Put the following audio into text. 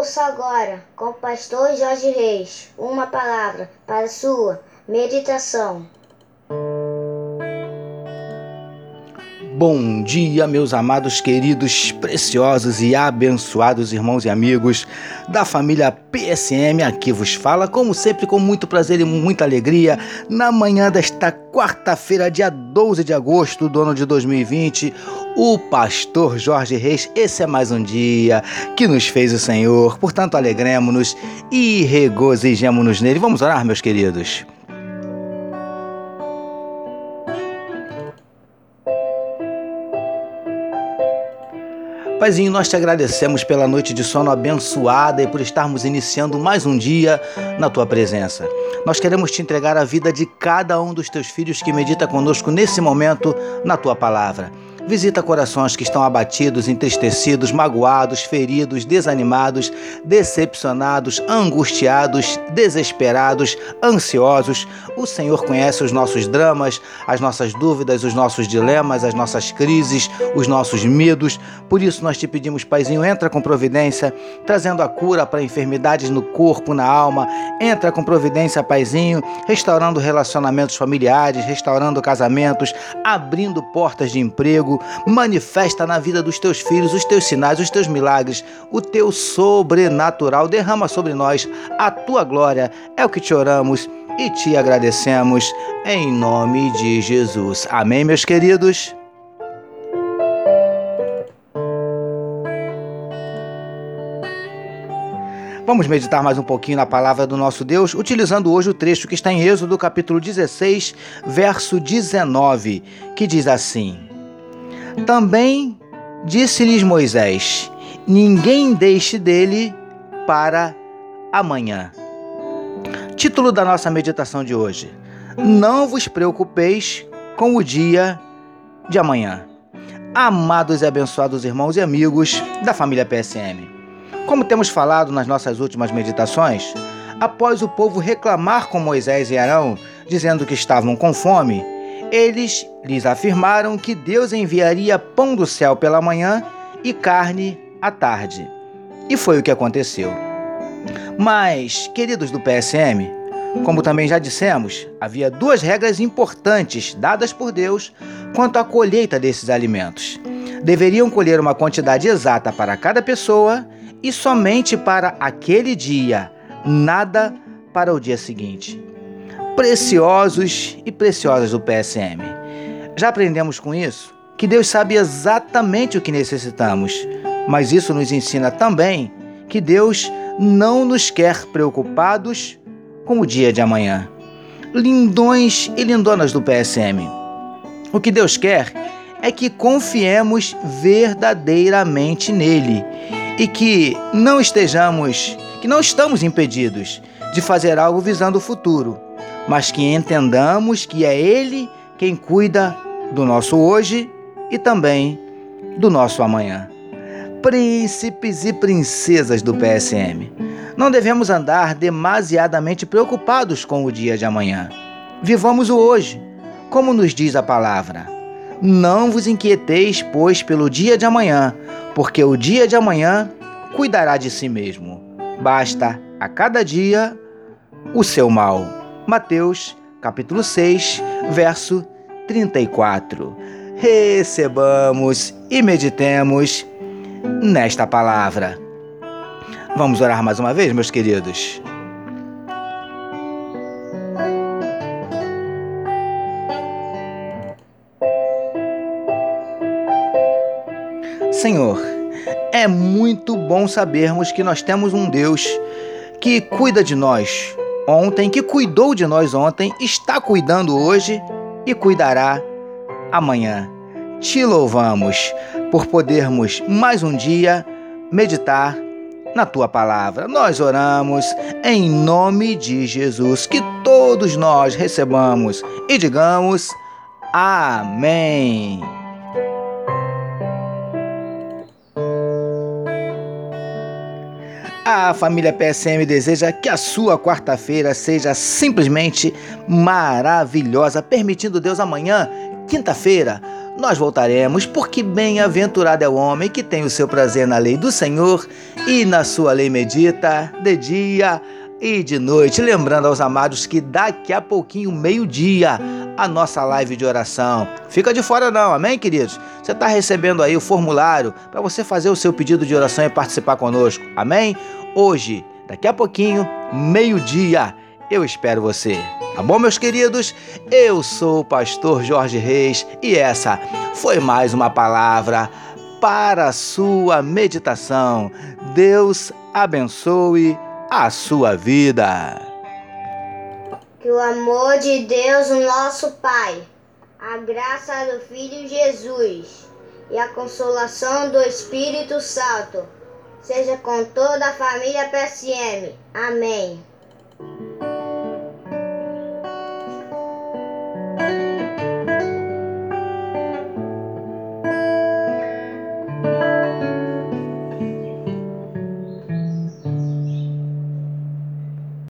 Ouça agora, com o pastor Jorge Reis, uma palavra para sua meditação. Bom dia, meus amados, queridos, preciosos e abençoados irmãos e amigos da família PSM. Aqui vos fala, como sempre, com muito prazer e muita alegria, na manhã desta quarta-feira, dia 12 de agosto do ano de 2020, o pastor Jorge Reis. Esse é mais um dia que nos fez o Senhor, portanto, alegremos-nos e regozijemos-nos nele. Vamos orar, meus queridos. Paizinho, nós te agradecemos pela noite de sono abençoada e por estarmos iniciando mais um dia na tua presença. Nós queremos te entregar a vida de cada um dos teus filhos que medita conosco nesse momento na tua palavra. Visita corações que estão abatidos, entristecidos, magoados, feridos, desanimados, decepcionados, angustiados, desesperados, ansiosos. O Senhor conhece os nossos dramas, as nossas dúvidas, os nossos dilemas, as nossas crises, os nossos medos. Por isso nós te pedimos, Paizinho, entra com providência, trazendo a cura para enfermidades no corpo, na alma. Entra com providência, Paizinho, restaurando relacionamentos familiares, restaurando casamentos, abrindo portas de emprego, manifesta na vida dos teus filhos os teus sinais, os teus milagres, o teu sobrenatural. Derrama sobre nós a tua glória. É o que te oramos e te agradecemos em nome de Jesus. Amém, meus queridos. Vamos meditar mais um pouquinho na palavra do nosso Deus, utilizando hoje o trecho que está em Êxodo, capítulo 16, verso 19, que diz assim: também disse-lhes Moisés: Ninguém deixe dele para amanhã. Título da nossa meditação de hoje: Não vos preocupeis com o dia de amanhã. Amados e abençoados irmãos e amigos da família PSM. Como temos falado nas nossas últimas meditações, após o povo reclamar com Moisés e Arão, dizendo que estavam com fome, eles lhes afirmaram que Deus enviaria pão do céu pela manhã e carne à tarde. E foi o que aconteceu. Mas, queridos do PSM, como também já dissemos, havia duas regras importantes dadas por Deus quanto à colheita desses alimentos. Deveriam colher uma quantidade exata para cada pessoa e somente para aquele dia, nada para o dia seguinte preciosos e preciosas do PSM. Já aprendemos com isso que Deus sabe exatamente o que necessitamos, mas isso nos ensina também que Deus não nos quer preocupados com o dia de amanhã. Lindões e lindonas do PSM. O que Deus quer é que confiemos verdadeiramente nele e que não estejamos, que não estamos impedidos de fazer algo visando o futuro mas que entendamos que é Ele quem cuida do nosso hoje e também do nosso amanhã. Príncipes e princesas do PSM, não devemos andar demasiadamente preocupados com o dia de amanhã. Vivamos o hoje, como nos diz a palavra. Não vos inquieteis, pois, pelo dia de amanhã, porque o dia de amanhã cuidará de si mesmo. Basta a cada dia o seu mal. Mateus, capítulo 6, verso 34. Recebamos e meditemos nesta palavra. Vamos orar mais uma vez, meus queridos. Senhor, é muito bom sabermos que nós temos um Deus que cuida de nós, ontem, que cuidou de nós ontem, está cuidando hoje e cuidará amanhã. Te louvamos por podermos mais um dia meditar na tua palavra. Nós oramos em nome de Jesus, que todos nós recebamos e digamos amém. A família PSM deseja que a sua quarta-feira seja simplesmente maravilhosa, permitindo Deus amanhã, quinta-feira, nós voltaremos, porque bem-aventurado é o homem que tem o seu prazer na lei do Senhor e na sua lei medita de dia e de noite. Lembrando aos amados que daqui a pouquinho, meio-dia, a nossa live de oração. Fica de fora não, amém, queridos? Você está recebendo aí o formulário para você fazer o seu pedido de oração e participar conosco, amém? Hoje, daqui a pouquinho, meio-dia, eu espero você. Tá bom, meus queridos? Eu sou o pastor Jorge Reis e essa foi mais uma palavra para a sua meditação. Deus abençoe a sua vida. Que o amor de Deus, nosso Pai, a graça do Filho Jesus e a consolação do Espírito Santo seja com toda a família PSM. Amém.